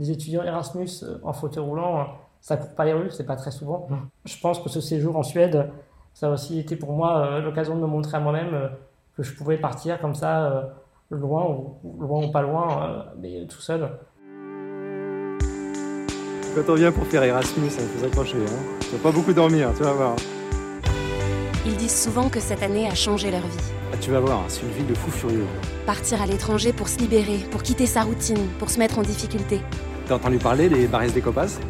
des étudiants Erasmus euh, en fauteuil roulant, euh, ça court pas les rues, c'est pas très souvent. Je pense que ce séjour en Suède, ça a aussi été pour moi euh, l'occasion de me montrer à moi-même euh, que je pouvais partir comme ça, euh, loin ou, loin ou pas loin, euh, mais tout seul. Quand on vient pour faire Erasmus, ça faut s'accrocher. Hein. Tu vas pas beaucoup dormir, tu vas voir. Ils disent souvent que cette année a changé leur vie. Ah, tu vas voir, c'est une vie de fou furieux. Partir à l'étranger pour se libérer, pour quitter sa routine, pour se mettre en difficulté. T'as entendu parler des Barres des Copas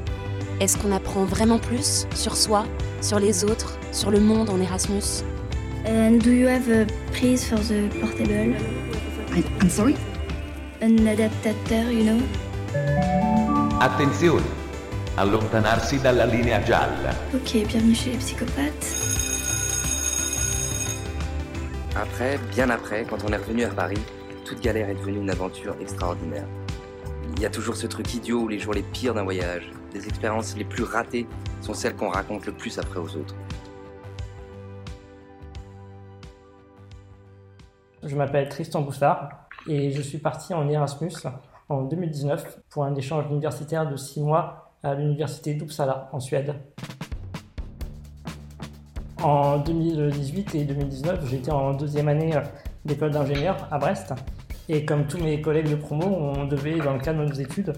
Est-ce qu'on apprend vraiment plus sur soi, sur les autres, sur le monde en Erasmus And do you have a prize for the portable? I, I'm sorry? An adaptateur, you know? Attenzione! Allontanarsi dalla linea gialla. Ok, bienvenue chez les psychopathes. Après, bien après, quand on est revenu à Paris, toute galère est devenue une aventure extraordinaire. Il y a toujours ce truc idiot où les jours les pires d'un voyage, les expériences les plus ratées sont celles qu'on raconte le plus après aux autres. Je m'appelle Tristan Boussard et je suis parti en Erasmus en 2019 pour un échange universitaire de six mois à l'université d'Uppsala en Suède. En 2018 et 2019, j'étais en deuxième année d'école d'ingénieur à Brest et comme tous mes collègues de promo, on devait, dans le cadre de nos études,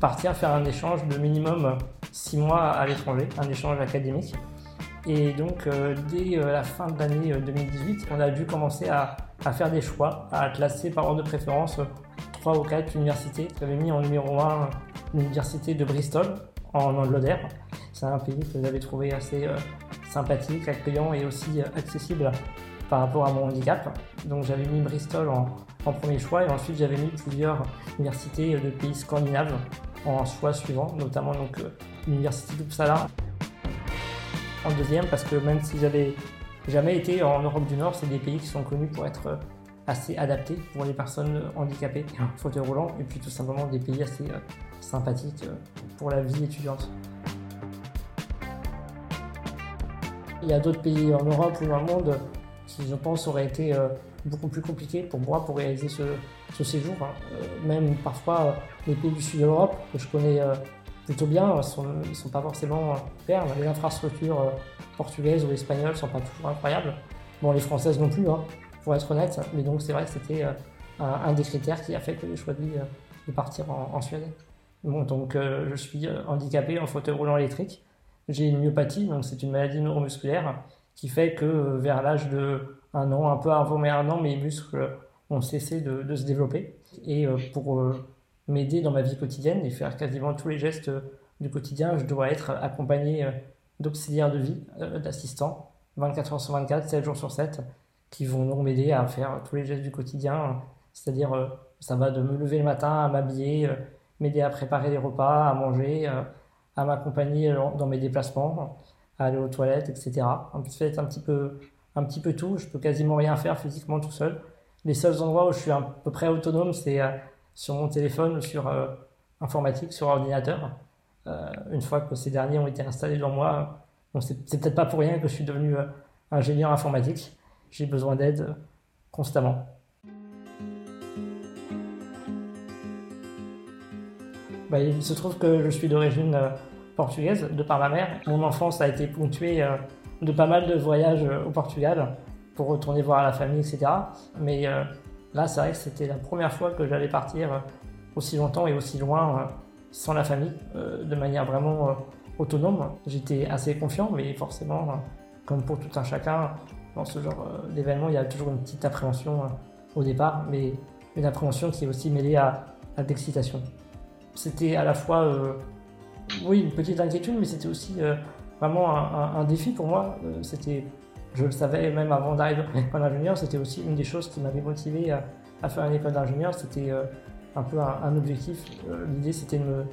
partir faire un échange de minimum six mois à l'étranger, un échange académique. Et donc, euh, dès euh, la fin de l'année euh, 2018, on a dû commencer à, à faire des choix, à classer par ordre de préférence euh, trois ou quatre universités. J'avais mis en numéro un l'université de Bristol, en Angleterre. C'est un pays que j'avais trouvé assez euh, sympathique, accueillant et aussi euh, accessible par rapport à mon handicap. Donc j'avais mis Bristol en, premier choix et ensuite j'avais mis plusieurs universités de pays scandinaves en choix suivant, notamment donc euh, l'université d'Uppsala en deuxième parce que même si j'avais jamais été en Europe du Nord, c'est des pays qui sont connus pour être euh, assez adaptés pour les personnes handicapées, fauteuil roulant, et puis tout simplement des pays assez euh, sympathiques pour la vie étudiante. Il y a d'autres pays en Europe ou dans le monde qui, je pense, auraient été euh, beaucoup plus compliqués pour moi pour réaliser ce, séjour. hein. Euh, même parfois, euh, les pays du sud de l'Europe, que je connais plutôt bien, ne sont, pas forcément super. Les infrastructures portugaises ou espagnoles sont pas toujours incroyables. Bon, les françaises non plus, hein, pour être honnête. Mais donc, c'est vrai que c'était un, des critères qui a fait que j'ai choisi de partir en, en Suède. Bon, donc, je suis handicapé en fauteuil roulant électrique. J'ai une myopathie, donc c'est une maladie neuromusculaire qui fait que euh, vers l'âge de un an, un peu avant mes un an, mes muscles ont cessé de, de se développer. Et euh, pour euh, m'aider dans ma vie quotidienne et faire quasiment tous les gestes du quotidien, je dois être accompagné d'auxiliaires de vie, d'assistants, 24 heures sur 24, 7 jours sur 7, qui vont donc m'aider à faire tous les gestes du quotidien. C'est-à-dire, ça va de me lever le matin, à m'habiller, m'aider à préparer les repas, à manger, à m'accompagner dans mes déplacements, à aller aux toilettes, etc. En fait, un petit peu, un petit peu tout. Je peux quasiment rien faire physiquement tout seul. Les seuls endroits où je suis à peu près autonome, c'est euh, sur mon téléphone sur euh, informatique, sur ordinateur. Euh, une fois que ces derniers ont été installés devant moi, bon, c'est peut-être pas pour rien que je suis devenu ingénieur informatique. J'ai besoin d'aide constamment. Bah, il se trouve que je suis d'origine portugaise, de par ma mère. Mon enfance a été ponctuée euh, de pas mal de voyages euh, au Portugal pour retourner voir la famille, etc. Mais euh, là, c'est vrai que c'était la première fois que j'allais partir aussi longtemps et aussi loin sans la famille, de manière vraiment autonome. J'étais assez confiant, mais forcément, comme pour tout un chacun, dans ce genre d'événement, il y a toujours une petite appréhension au départ, mais une appréhension qui est aussi mêlée à, à l'excitation. C'était à la fois, oui, une petite inquiétude, mais c'était aussi euh, vraiment un, un- un défi pour moi. Euh, c'était, je le savais même avant d'arriver en école d'ingénieur, c'était aussi une des choses qui m'avait motivé à, à faire une école d'ingénieur, c'était euh, un peu un, objectif. L'idée c'était de me,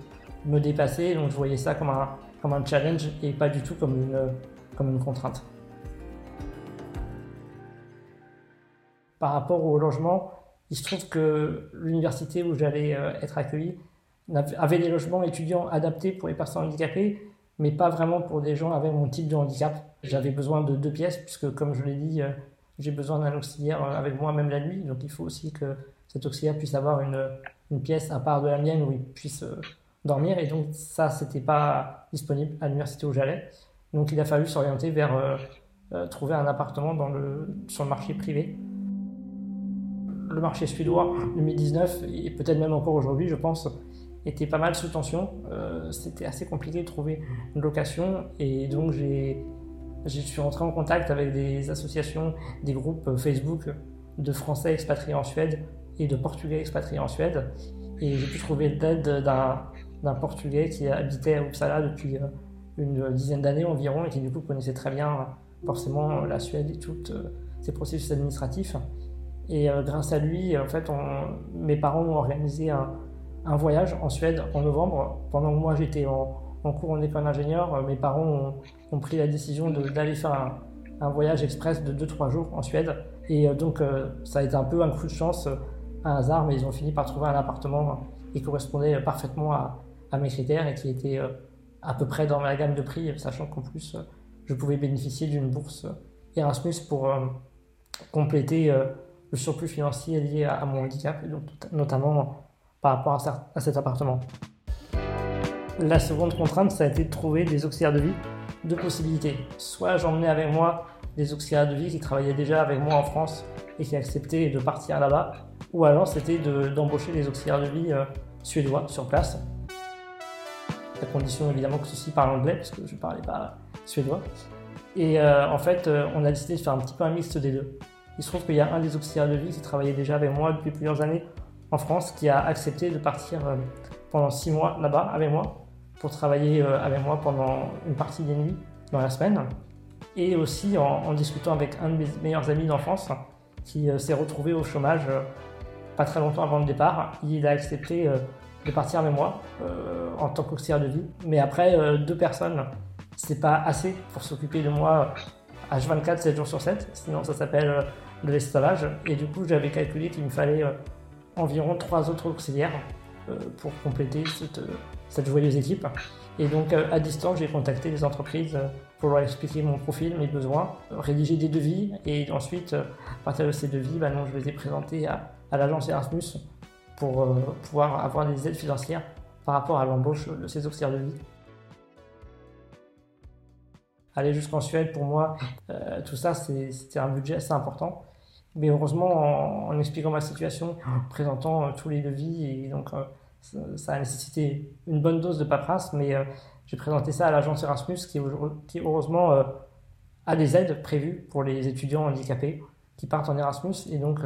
me, dépasser, donc je voyais ça comme un, comme un challenge et pas du tout comme une, comme une contrainte. Par rapport au logement, il se trouve que l'université où j'allais être accueilli avait des logements étudiants adaptés pour les personnes handicapées, mais pas vraiment pour des gens avec mon type de handicap. J'avais besoin de deux pièces, puisque comme je l'ai dit, euh, j'ai besoin d'un auxiliaire euh, avec moi même la nuit, donc il faut aussi que cet auxiliaire puisse avoir une, une pièce à part de la mienne où il puisse euh, dormir, et donc ça, c'était pas disponible à l'université où j'allais. Donc il a fallu s'orienter vers trouver un appartement dans le, sur le marché privé. Le marché suédois 2019, et peut-être même encore aujourd'hui, je pense, était pas mal sous tension. Euh, c'était assez compliqué de trouver une location et donc je suis rentré en contact avec des associations, des groupes Facebook de Français expatriés en Suède et de Portugais expatriés en Suède. Et j'ai pu trouver l'aide d'un Portugais qui habitait à Uppsala depuis euh, une dizaine d'années environ et qui du coup connaissait très bien forcément la Suède et tous ses processus administratifs. Et euh, grâce à lui, en fait, mes parents ont organisé un, un voyage en Suède en novembre. Pendant que moi j'étais en, cours en école d'ingénieur, euh, mes parents ont, pris la décision d'aller faire un, voyage express de 2-3 jours en Suède. Et euh, donc euh, ça a été un peu un coup de chance, un hasard, mais ils ont fini par trouver un appartement qui correspondait parfaitement à, mes critères et qui était à peu près dans ma gamme de prix, sachant qu'en plus je pouvais bénéficier d'une bourse Erasmus pour compléter le surplus financier lié à, mon handicap, donc, notamment par rapport à, cet appartement. La seconde contrainte, ça a été de trouver des auxiliaires de vie, deux possibilités. Soit j'emmenais avec moi des auxiliaires de vie qui travaillaient déjà avec moi en France et qui acceptaient de partir là-bas, ou alors c'était d'embaucher des auxiliaires de vie euh, suédois sur place. À condition évidemment que ceux-ci parlent anglais, parce que je ne parlais pas suédois. Et euh, en fait, euh, on a décidé de faire un petit peu un mixte des deux. Il se trouve qu'il y a un des auxiliaires de vie qui travaillait déjà avec moi depuis plusieurs années en France qui a accepté de partir euh, pendant six mois là-bas avec moi pour travailler euh, avec moi pendant une partie des nuits dans la semaine. Et aussi en, discutant avec un de mes meilleurs amis d'enfance qui euh, s'est retrouvé au chômage pas très longtemps avant le départ. Il a accepté de partir avec moi en tant qu'auxiliaire de vie. Mais après, deux personnes, c'est pas assez pour s'occuper de moi H24, 7 jours sur 7. Sinon, ça s'appelle de l'esclavage. Et du coup, j'avais calculé qu'il me fallait environ trois autres auxiliaires euh, pour compléter cette, cette, joyeuse équipe. Et donc à distance, j'ai contacté les entreprises euh, pour leur expliquer mon profil, mes besoins, rédiger des devis et ensuite, euh, à partir de ces devis, bah non, je les ai présentés à, à l'agence Erasmus pour pouvoir avoir des aides financières par rapport à l'embauche de ces auxiliaires de vie. Aller jusqu'en Suède, pour moi, tout ça, c'était un budget assez important. Mais heureusement, en, expliquant ma situation, en présentant euh, tous les devis, et donc euh, ça, a nécessité une bonne dose de paperasse, mais euh, j'ai présenté ça à l'agence Erasmus qui, heureusement a des aides prévues pour les étudiants handicapés qui partent en Erasmus. Et donc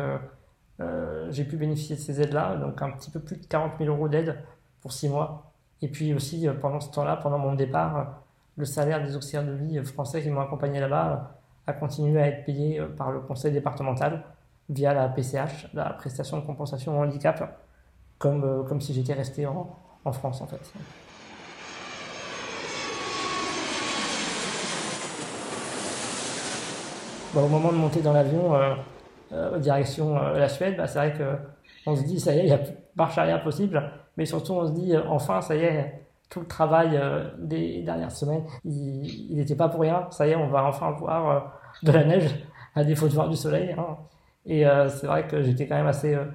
j'ai pu bénéficier de ces aides-là, donc un petit peu plus de 40 000 euros d'aide pour 6 mois. Et puis aussi, pendant ce temps-là, pendant mon départ, le salaire des auxiliaires de vie français qui m'ont accompagné là-bas a continué à être payé euh, par le conseil départemental via la PCH, la prestation de compensation au handicap, comme, euh, comme si j'étais resté en, en, France en fait. au moment de monter dans l'avion, euh, direction la Suède, bah, c'est vrai qu'on se dit, ça y est, il n'y a plus de marche arrière possible, mais surtout on se dit, enfin, ça y est, tout le travail des dernières semaines, il n'était pas pour rien, ça y est, on va enfin voir de la neige, à défaut de voir du soleil. Hein. Et euh, c'est vrai que j'étais quand même assez euh,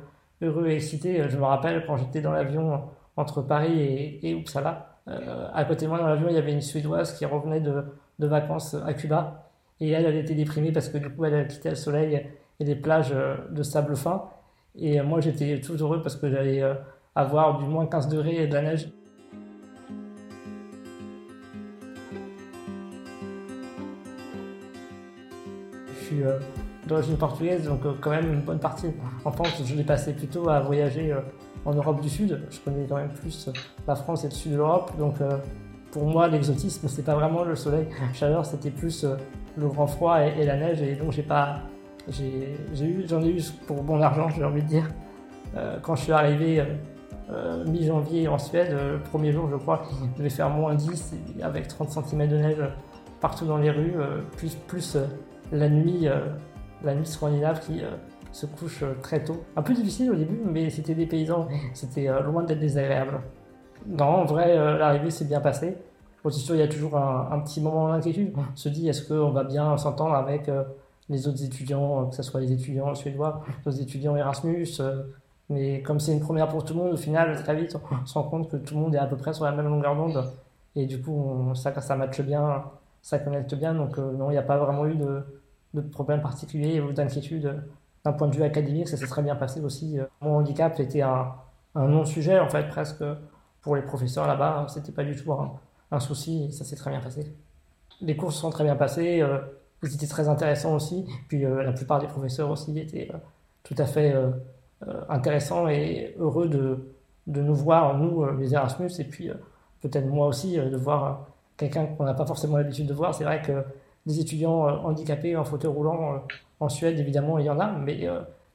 heureux et excité. Je me rappelle quand j'étais dans l'avion entre Paris et, et Uppsala. Euh, à côté de moi dans l'avion, il y avait une Suédoise qui revenait de, de, vacances à Cuba. Et elle, elle était déprimée parce que du coup, elle a quitté le soleil et les plages de sable fin. Et moi, j'étais tout heureux parce que j'allais avoir du moins 15 degrés et de la neige. Euh, d'origine portugaise, donc euh, quand même une bonne partie en France, je l'ai passé plutôt à voyager euh, en Europe du Sud. Je connais quand même plus la France et le sud de l'Europe, donc pour moi l'exotisme c'est pas vraiment le soleil, la chaleur c'était plus le grand froid et, la neige, et donc j'ai pas, j'ai eu, j'en ai eu pour bon argent, j'ai envie de dire. quand je suis arrivé mi-janvier en Suède. Le premier jour, je crois, il devait faire moins 10 avec 30 cm de neige partout dans les rues, plus, plus la nuit, la nuit scandinave qui se couche très tôt. Un peu difficile au début, mais c'était des paysans, c'était loin d'être désagréable. Non, en vrai, l'arrivée s'est bien passée. Bon, c'est sûr, il y a toujours un, petit moment d'inquiétude. On se dit, est-ce qu'on va bien s'entendre avec les autres étudiants, que ce soit les étudiants suédois, les étudiants Erasmus. Euh, mais comme c'est une première pour tout le monde, au final, très vite, on se rend compte que tout le monde est à peu près sur la même longueur d'onde. Et du coup, ça, ça matche bien, ça connecte bien. Donc, euh, non, il n'y a pas vraiment eu de, de problème particulier ou d'inquiétude. D'un point de vue académique, ça s'est très bien passé aussi. Mon handicap était un, non-sujet, en fait, presque pour les professeurs là-bas. C'était pas du tout un, souci ça s'est très bien passé. Les cours se sont très bien passés. Euh, ils étaient très intéressants aussi. Puis euh, la plupart des professeurs aussi étaient euh, tout à fait euh, intéressants et heureux de, de nous voir, nous, les Erasmus, et puis peut-être moi aussi, de voir quelqu'un qu'on n'a pas forcément l'habitude de voir. C'est vrai que des étudiants handicapés en fauteuil roulant en Suède, évidemment, il y en a, mais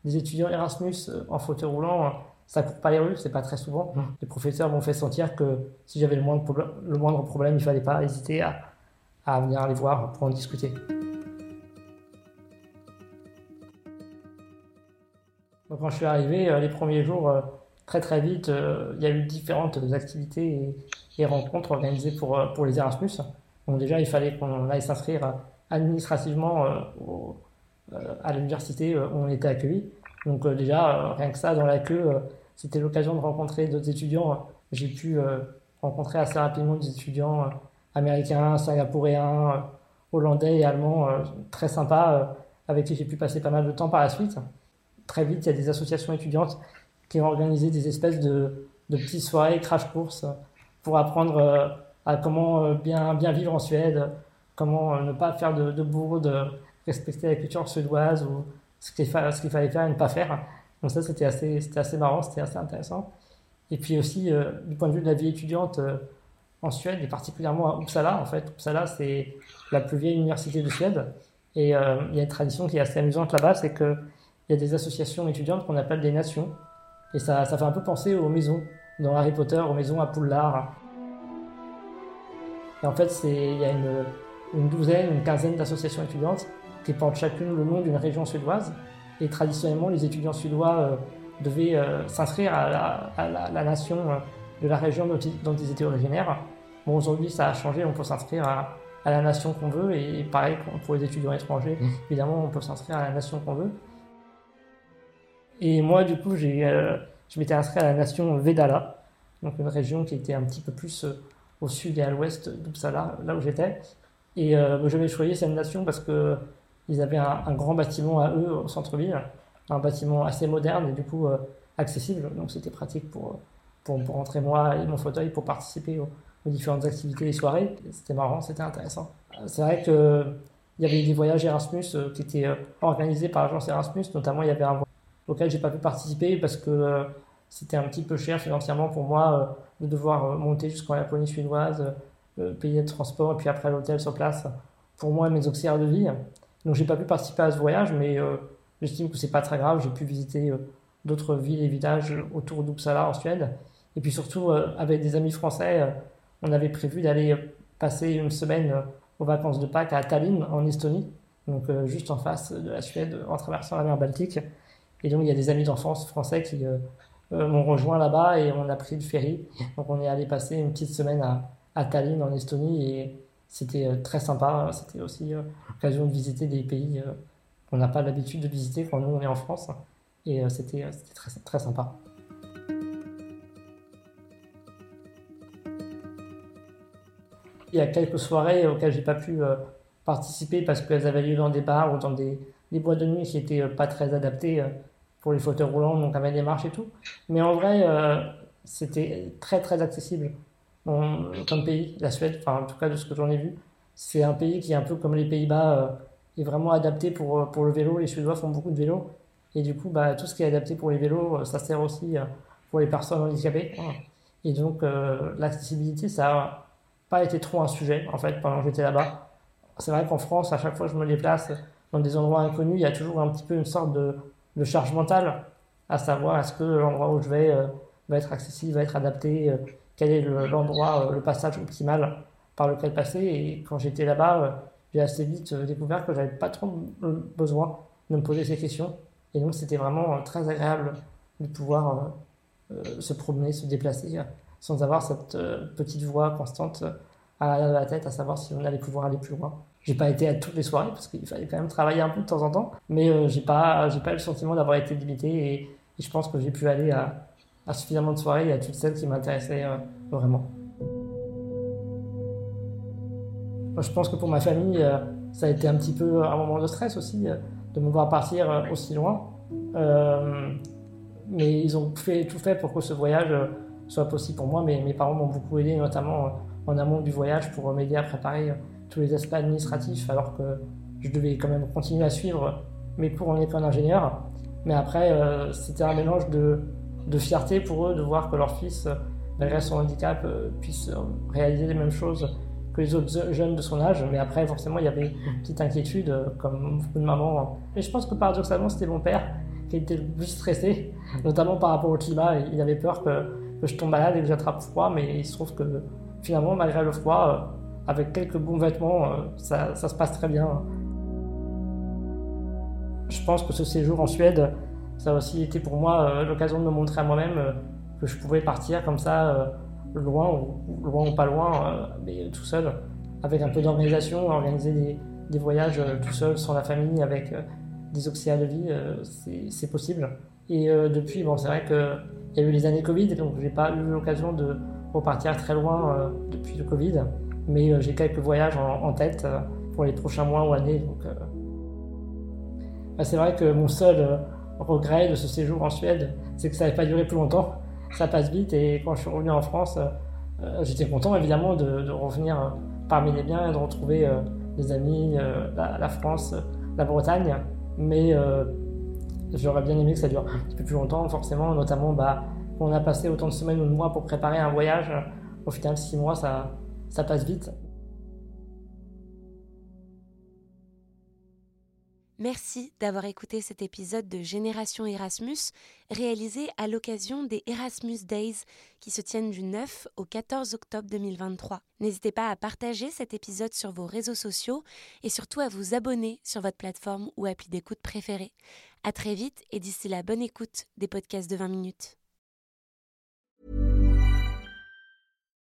des étudiants Erasmus en fauteuil roulant, ça court pas les rues, c'est pas très souvent. Mmh. Les professeurs m'ont fait sentir que si j'avais le moindre, le moindre problème, il fallait pas hésiter à, à venir les voir pour en discuter. Donc quand je suis arrivé, euh, les premiers jours, euh, très très vite, euh, il y a eu différentes activités et, rencontres organisées pour, pour les Erasmus. Donc déjà, il fallait qu'on aille s'inscrire administrativement à l'université où on était accueilli. Donc déjà, rien que ça, dans la queue, c'était l'occasion de rencontrer d'autres étudiants. J'ai pu rencontrer assez rapidement des étudiants américains, singapouriens, hollandais et allemands très sympas avec qui j'ai pu passer pas mal de temps par la suite très vite, il y a des associations étudiantes qui ont organisé des espèces de, de petites soirées crash courses pour apprendre euh, à comment euh, bien, bien vivre en Suède, comment euh, ne pas faire de, de bourde, respecter la culture suédoise ou ce qu'il fallait faire et ne pas faire. Donc ça, c'était assez, assez marrant, c'était assez intéressant. Et puis aussi, du point de vue de la vie étudiante en Suède, et particulièrement à Uppsala, en fait, Uppsala, c'est la plus vieille université de Suède. Et il y a une tradition qui est assez amusante là-bas, c'est que il y a des associations étudiantes qu'on appelle des nations. Et ça, ça fait un peu penser aux maisons dans Harry Potter, aux maisons à Poudlard. Et en fait, il y a une, une, douzaine, une quinzaine d'associations étudiantes qui portent chacune le nom d'une région suédoise. Et traditionnellement, les étudiants suédois euh, devaient euh, s'inscrire à, la, la, nation euh, de la région dont, dont, ils étaient originaires. Bon, aujourd'hui, ça a changé, on peut s'inscrire à, à, la nation qu'on veut. Et, pareil, pour les étudiants étrangers, mmh. évidemment, on peut s'inscrire à la nation qu'on veut. Et moi, du coup, j'ai, je m'étais inscrit à la nation Vedala, donc une région qui était un petit peu plus au sud et à l'ouest d'Uppsala, là où j'étais. Et euh, j'avais choisi cette nation parce que ils avaient un, grand bâtiment à eux au centre-ville, un bâtiment assez moderne et du coup accessible. Donc c'était pratique pour, pour, rentrer moi et mon fauteuil pour participer aux, différentes activités et soirées. C'était marrant, c'était intéressant. C'est vrai que il y avait des voyages Erasmus qui étaient organisés par l'agence Erasmus, notamment il y avait un auquel j'ai pas pu participer parce que euh, c'était un petit peu cher financièrement pour moi euh, de devoir euh, monter jusqu'en Laponie suédoise, payer le transport et puis après l'hôtel sur place pour moi et mes auxiliaires de vie. Donc j'ai pas pu participer à ce voyage, mais j'estime que c'est pas très grave. J'ai pu visiter d'autres villes et villages autour d'Uppsala en Suède. Et puis surtout, avec des amis français, on avait prévu d'aller passer une semaine aux vacances de Pâques à Tallinn, en Estonie, donc juste en face de la Suède, en traversant la mer Baltique. Et donc, il y a des amis d'enfance français qui euh, euh, m'ont rejoint là-bas et on a pris le ferry. Donc, on est allé passer une petite semaine à, Tallinn, en Estonie, et c'était euh, très sympa. C'était aussi l'occasion de visiter des pays qu'on n'a pas l'habitude de visiter quand nous, on est en France. Et c'était très, très sympa. Il y a quelques soirées auxquelles j'ai pas pu participer parce qu'elles avaient lieu dans des bars ou dans des, des boîtes de nuit qui étaient pas très adaptées pour les fauteuils roulants, donc avec des marches et tout. Mais en vrai, euh, c'était très très accessible comme pays, la Suède, enfin en tout cas de ce que j'en ai vu. C'est un pays qui est un peu comme les Pays-Bas, euh, est vraiment adapté pour, euh, pour le vélo. Les Suédois font beaucoup de vélo. Et du coup, bah, tout ce qui est adapté pour les vélos, ça sert aussi pour les personnes handicapées. Et donc, l'accessibilité, ça n'a pas été trop un sujet, en fait, pendant que j'étais là-bas. C'est vrai qu'en France, à chaque fois que je me déplace dans des endroits inconnus, il y a toujours un petit peu une sorte de, de charge mentale, à savoir est-ce que l'endroit où je vais, euh, va être accessible, va être adapté, quel est l'endroit, le, passage optimal par lequel passer. Et quand j'étais là-bas, j'ai assez vite découvert que j'avais pas trop besoin de me poser ces questions. Et donc c'était vraiment très agréable de pouvoir se promener, se déplacer sans avoir cette petite voix constante à la tête, à savoir si on allait pouvoir aller plus loin. J'ai pas été à toutes les soirées parce qu'il fallait quand même travailler un peu de temps en temps, mais euh, j'ai pas, j'ai pas eu le sentiment d'avoir été limité et, je pense que j'ai pu aller à, suffisamment de soirées et à toutes celles qui m'intéressaient euh, vraiment. Moi, je pense que pour ma famille, euh, ça a été un petit peu un moment de stress aussi de me voir partir aussi loin. mais ils ont fait, tout fait pour que ce voyage soit possible pour moi. Mais mes parents m'ont beaucoup aidé, notamment en amont du voyage, pour m'aider à préparer tous les aspects administratifs, alors que je devais quand même continuer à suivre mes cours en école d'ingénieur. Mais après, euh, c'était un mélange de, fierté pour eux de voir que leur fils, malgré son handicap, euh, puisse réaliser les mêmes choses que les autres jeunes de son âge. Mais après, forcément, il y avait une petite inquiétude, euh, comme beaucoup de mamans. Mais je pense que paradoxalement, c'était mon père qui était le plus stressé, notamment par rapport au climat. Il avait peur que je tombe malade et que j'attrape froid, mais il se trouve que finalement, malgré le froid, avec quelques bons vêtements, euh, ça, se passe très bien. Je pense que ce séjour en Suède, ça a aussi été pour moi euh, l'occasion de me montrer à moi-même euh, que je pouvais partir comme ça, loin ou, loin ou pas loin, mais tout seul, avec un peu d'organisation, organiser des, voyages tout seul, sans la famille, avec des auxiliaires de vie, c'est possible. Et depuis, bon, c'est vrai qu'il y a eu les années Covid, donc j'ai pas eu l'occasion de repartir très loin depuis le Covid mais euh, j'ai quelques voyages en, tête euh, pour les prochains mois ou années. Euh, bah, c'est vrai que mon seul regret de ce séjour en Suède, c'est que ça n'avait pas duré plus longtemps. Ça passe vite et quand je suis revenu en France, j'étais content évidemment de, revenir parmi les biens et de retrouver des amis, la, France, la Bretagne. Mais j'aurais bien aimé que ça dure un petit peu plus longtemps, forcément, notamment bah, on a passé autant de semaines ou de mois pour préparer un voyage. Au final, six mois, ça, ça passe vite. Merci d'avoir écouté cet épisode de Génération Erasmus, réalisé à l'occasion des Erasmus Days qui se tiennent du 9 au 14 octobre 2023. N'hésitez pas à partager cet épisode sur vos réseaux sociaux et surtout à vous abonner sur votre plateforme ou appli d'écoute préférée. À très vite et d'ici la bonne écoute des podcasts de 20 minutes.